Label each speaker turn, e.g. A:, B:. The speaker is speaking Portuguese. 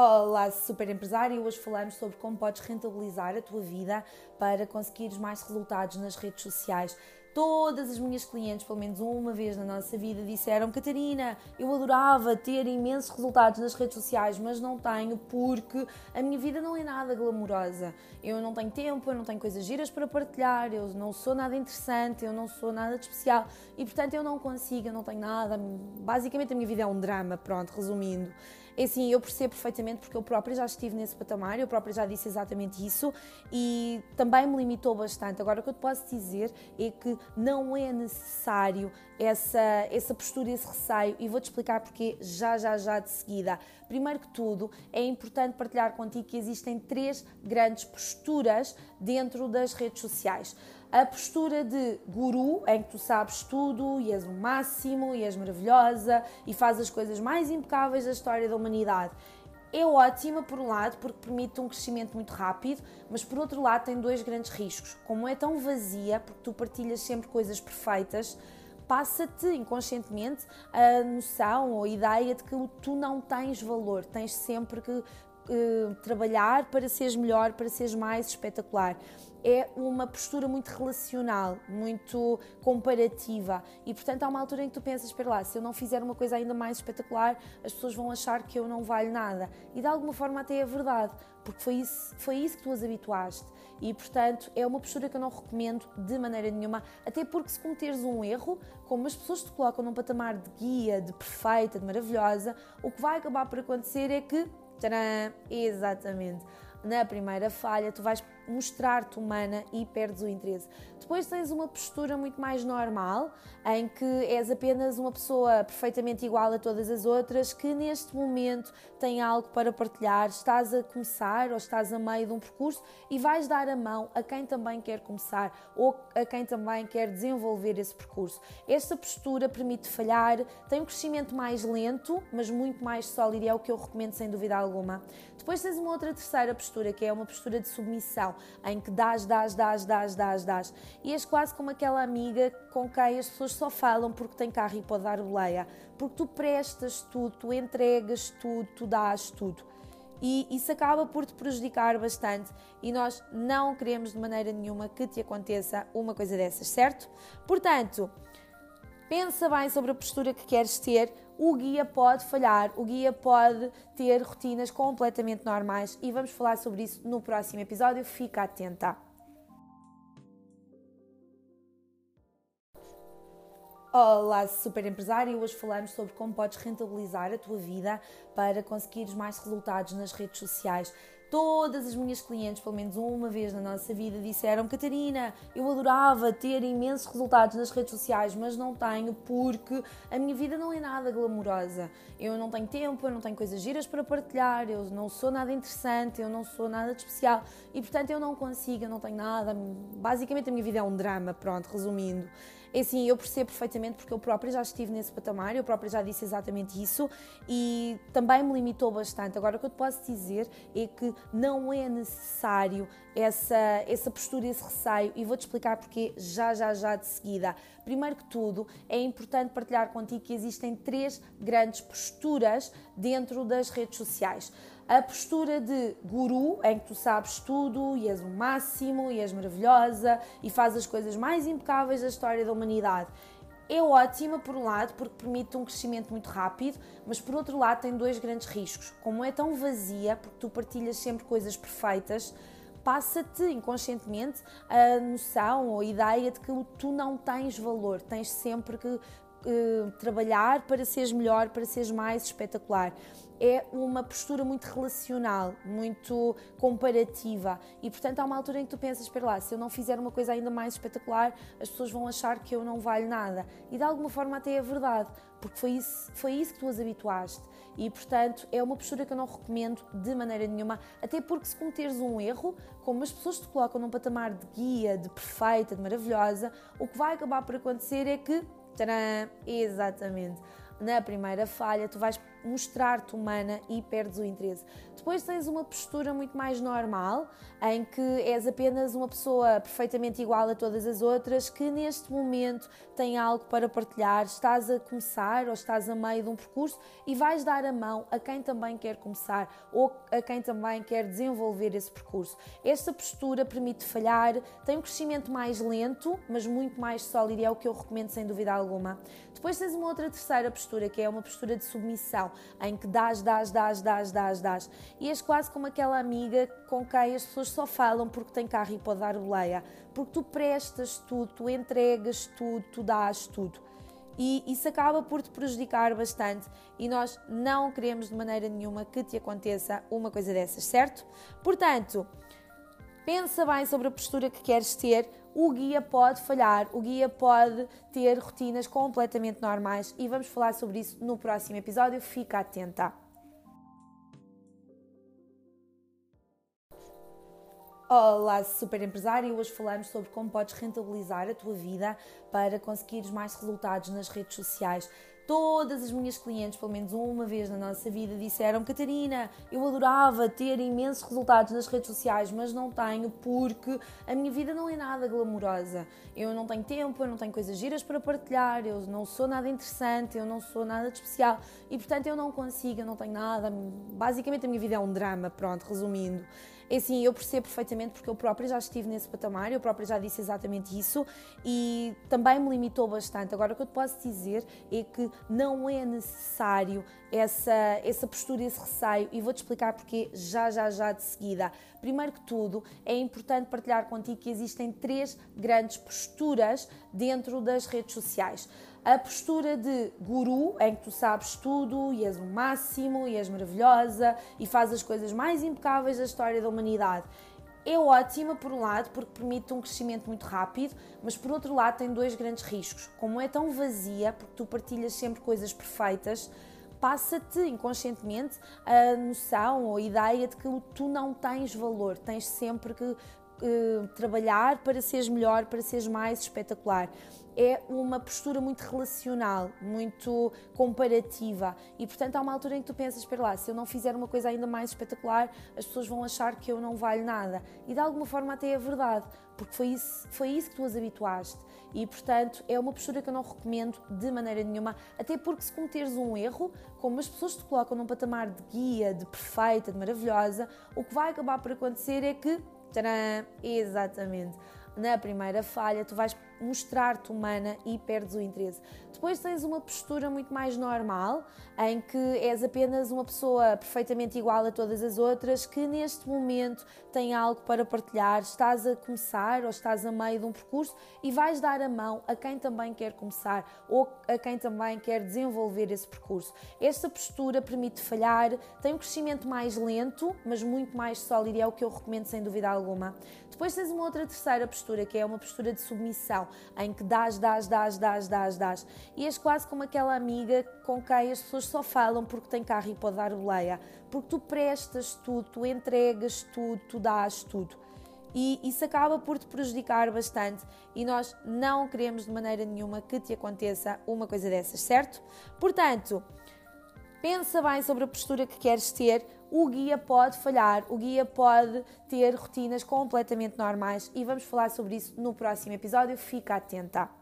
A: Olá, super empresário! Hoje falamos sobre como podes rentabilizar a tua vida para conseguires mais resultados nas redes sociais. Todas as minhas clientes, pelo menos uma vez na nossa vida, disseram: Catarina, eu adorava ter imensos resultados nas redes sociais, mas não tenho porque a minha vida não é nada glamourosa. Eu não tenho tempo, eu não tenho coisas giras para partilhar, eu não sou nada interessante, eu não sou nada de especial e, portanto, eu não consigo, eu não tenho nada. Basicamente, a minha vida é um drama, pronto, resumindo. É assim, eu percebo perfeitamente porque eu própria já estive nesse patamar, eu própria já disse exatamente isso e também me limitou bastante. Agora, o que eu te posso dizer é que não é necessário essa, essa postura, esse receio e vou-te explicar porque já, já, já de seguida. Primeiro que tudo, é importante partilhar contigo que existem três grandes posturas dentro das redes sociais a postura de guru, em que tu sabes tudo e és o máximo e és maravilhosa e fazes as coisas mais impecáveis da história da humanidade. É ótima, por um lado, porque permite um crescimento muito rápido, mas por outro lado tem dois grandes riscos. Como é tão vazia, porque tu partilhas sempre coisas perfeitas, passa-te inconscientemente a noção ou a ideia de que tu não tens valor, tens sempre que uh, trabalhar para seres melhor, para seres mais espetacular é uma postura muito relacional, muito comparativa. E portanto há uma altura em que tu pensas, espera lá, se eu não fizer uma coisa ainda mais espetacular, as pessoas vão achar que eu não valho nada. E de alguma forma até é verdade, porque foi isso, foi isso que tu as habituaste. E portanto é uma postura que eu não recomendo de maneira nenhuma, até porque se cometeres um erro, como as pessoas te colocam num patamar de guia, de perfeita, de maravilhosa, o que vai acabar por acontecer é que, tcharam, exatamente, na primeira falha tu vais mostrar-te humana e perdes o interesse. Depois tens uma postura muito mais normal, em que és apenas uma pessoa perfeitamente igual a todas as outras, que neste momento tem algo para partilhar, estás a começar ou estás a meio de um percurso e vais dar a mão a quem também quer começar ou a quem também quer desenvolver esse percurso. Esta postura permite falhar, tem um crescimento mais lento, mas muito mais sólido e é o que eu recomendo sem dúvida alguma. Depois tens uma outra terceira postura, que é uma postura de submissão em que dás, dás, dás, dás, dás, dás. E és quase como aquela amiga com quem as pessoas só falam porque tem carro e pode dar boleia. Porque tu prestas tudo, tu entregas tudo, tu dás tudo. E isso acaba por te prejudicar bastante e nós não queremos de maneira nenhuma que te aconteça uma coisa dessas, certo? Portanto, pensa bem sobre a postura que queres ter, o guia pode falhar, o guia pode ter rotinas completamente normais e vamos falar sobre isso no próximo episódio. Fica atenta! Olá, super empresário! Hoje falamos sobre como podes rentabilizar a tua vida para conseguires mais resultados nas redes sociais. Todas as minhas clientes, pelo menos uma vez na nossa vida, disseram: Catarina, eu adorava ter imensos resultados nas redes sociais, mas não tenho porque a minha vida não é nada glamourosa. Eu não tenho tempo, eu não tenho coisas giras para partilhar, eu não sou nada interessante, eu não sou nada de especial e, portanto, eu não consigo, eu não tenho nada. Basicamente, a minha vida é um drama, pronto, resumindo. É assim, eu percebo perfeitamente porque eu própria já estive nesse patamar, eu própria já disse exatamente isso e também me limitou bastante. Agora, o que eu te posso dizer é que não é necessário essa, essa postura, esse receio e vou-te explicar porque já, já, já de seguida. Primeiro que tudo, é importante partilhar contigo que existem três grandes posturas dentro das redes sociais a postura de guru, em que tu sabes tudo e és o máximo e és maravilhosa e fazes as coisas mais impecáveis da história da humanidade. É ótima, por um lado, porque permite um crescimento muito rápido, mas por outro lado tem dois grandes riscos. Como é tão vazia, porque tu partilhas sempre coisas perfeitas, passa-te inconscientemente a noção ou a ideia de que tu não tens valor, tens sempre que uh, trabalhar para seres melhor, para seres mais espetacular. É uma postura muito relacional, muito comparativa. E portanto há uma altura em que tu pensas, espera lá, se eu não fizer uma coisa ainda mais espetacular, as pessoas vão achar que eu não valho nada. E de alguma forma até é verdade, porque foi isso, foi isso que tu as habituaste. E portanto é uma postura que eu não recomendo de maneira nenhuma, até porque se cometeres um erro, como as pessoas te colocam num patamar de guia, de perfeita, de maravilhosa, o que vai acabar por acontecer é que, tcharam, exatamente, na primeira falha tu vais mostrar-te humana e perdes o interesse. Depois tens uma postura muito mais normal, em que és apenas uma pessoa perfeitamente igual a todas as outras, que neste momento tem algo para partilhar, estás a começar ou estás a meio de um percurso e vais dar a mão a quem também quer começar ou a quem também quer desenvolver esse percurso. Esta postura permite falhar, tem um crescimento mais lento, mas muito mais sólido e é o que eu recomendo sem dúvida alguma. Depois tens uma outra terceira postura, que é uma postura de submissão, em que dás, dás, dás, dás, dás, dás. E és quase como aquela amiga com quem as pessoas só falam porque tem carro e pode dar boleia. Porque tu prestas tudo, tu entregas tudo, tu dás tudo. E isso acaba por te prejudicar bastante e nós não queremos de maneira nenhuma que te aconteça uma coisa dessas, certo? Portanto, pensa bem sobre a postura que queres ter, o guia pode falhar, o guia pode ter rotinas completamente normais e vamos falar sobre isso no próximo episódio. Fica atenta! Olá, super empresário! Hoje falamos sobre como podes rentabilizar a tua vida para conseguires mais resultados nas redes sociais. Todas as minhas clientes, pelo menos uma vez na nossa vida, disseram: Catarina, eu adorava ter imensos resultados nas redes sociais, mas não tenho porque a minha vida não é nada glamourosa. Eu não tenho tempo, eu não tenho coisas giras para partilhar, eu não sou nada interessante, eu não sou nada de especial e, portanto, eu não consigo, eu não tenho nada. Basicamente, a minha vida é um drama, pronto, resumindo. É assim, eu percebo perfeitamente porque eu própria já estive nesse patamar, eu própria já disse exatamente isso e também me limitou bastante. Agora, o que eu te posso dizer é que não é necessário essa, essa postura, esse receio e vou-te explicar porque já, já, já de seguida. Primeiro que tudo, é importante partilhar contigo que existem três grandes posturas dentro das redes sociais a postura de guru, em que tu sabes tudo e és o máximo e és maravilhosa e fazes as coisas mais impecáveis da história da humanidade. É ótima por um lado porque permite um crescimento muito rápido, mas por outro lado tem dois grandes riscos. Como é tão vazia, porque tu partilhas sempre coisas perfeitas, passa-te inconscientemente a noção ou a ideia de que tu não tens valor, tens sempre que uh, trabalhar para seres melhor, para seres mais espetacular é uma postura muito relacional, muito comparativa e, portanto, há uma altura em que tu pensas: espera lá, se eu não fizer uma coisa ainda mais espetacular, as pessoas vão achar que eu não valho nada. E de alguma forma, até é verdade, porque foi isso, foi isso que tu as habituaste. E, portanto, é uma postura que eu não recomendo de maneira nenhuma, até porque se cometeres um erro, como as pessoas te colocam num patamar de guia, de perfeita, de maravilhosa, o que vai acabar por acontecer é que. Exatamente na primeira falha, tu vais mostrar-te humana e perdes o interesse. Depois tens uma postura muito mais normal, em que és apenas uma pessoa perfeitamente igual a todas as outras, que neste momento tem algo para partilhar, estás a começar ou estás a meio de um percurso e vais dar a mão a quem também quer começar ou a quem também quer desenvolver esse percurso. Esta postura permite falhar, tem um crescimento mais lento, mas muito mais sólido e é o que eu recomendo sem dúvida alguma. Depois tens uma outra terceira postura, que é uma postura de submissão, em que dás, dás, dás, dás, dás, dás. E és quase como aquela amiga com quem as pessoas só falam porque tem carro e pode dar boleia. Porque tu prestas tudo, tu entregas tudo, tu dás tudo. E isso acaba por te prejudicar bastante e nós não queremos de maneira nenhuma que te aconteça uma coisa dessas, certo? Portanto, pensa bem sobre a postura que queres ter. O guia pode falhar, o guia pode ter rotinas completamente normais e vamos falar sobre isso no próximo episódio. Fica atenta!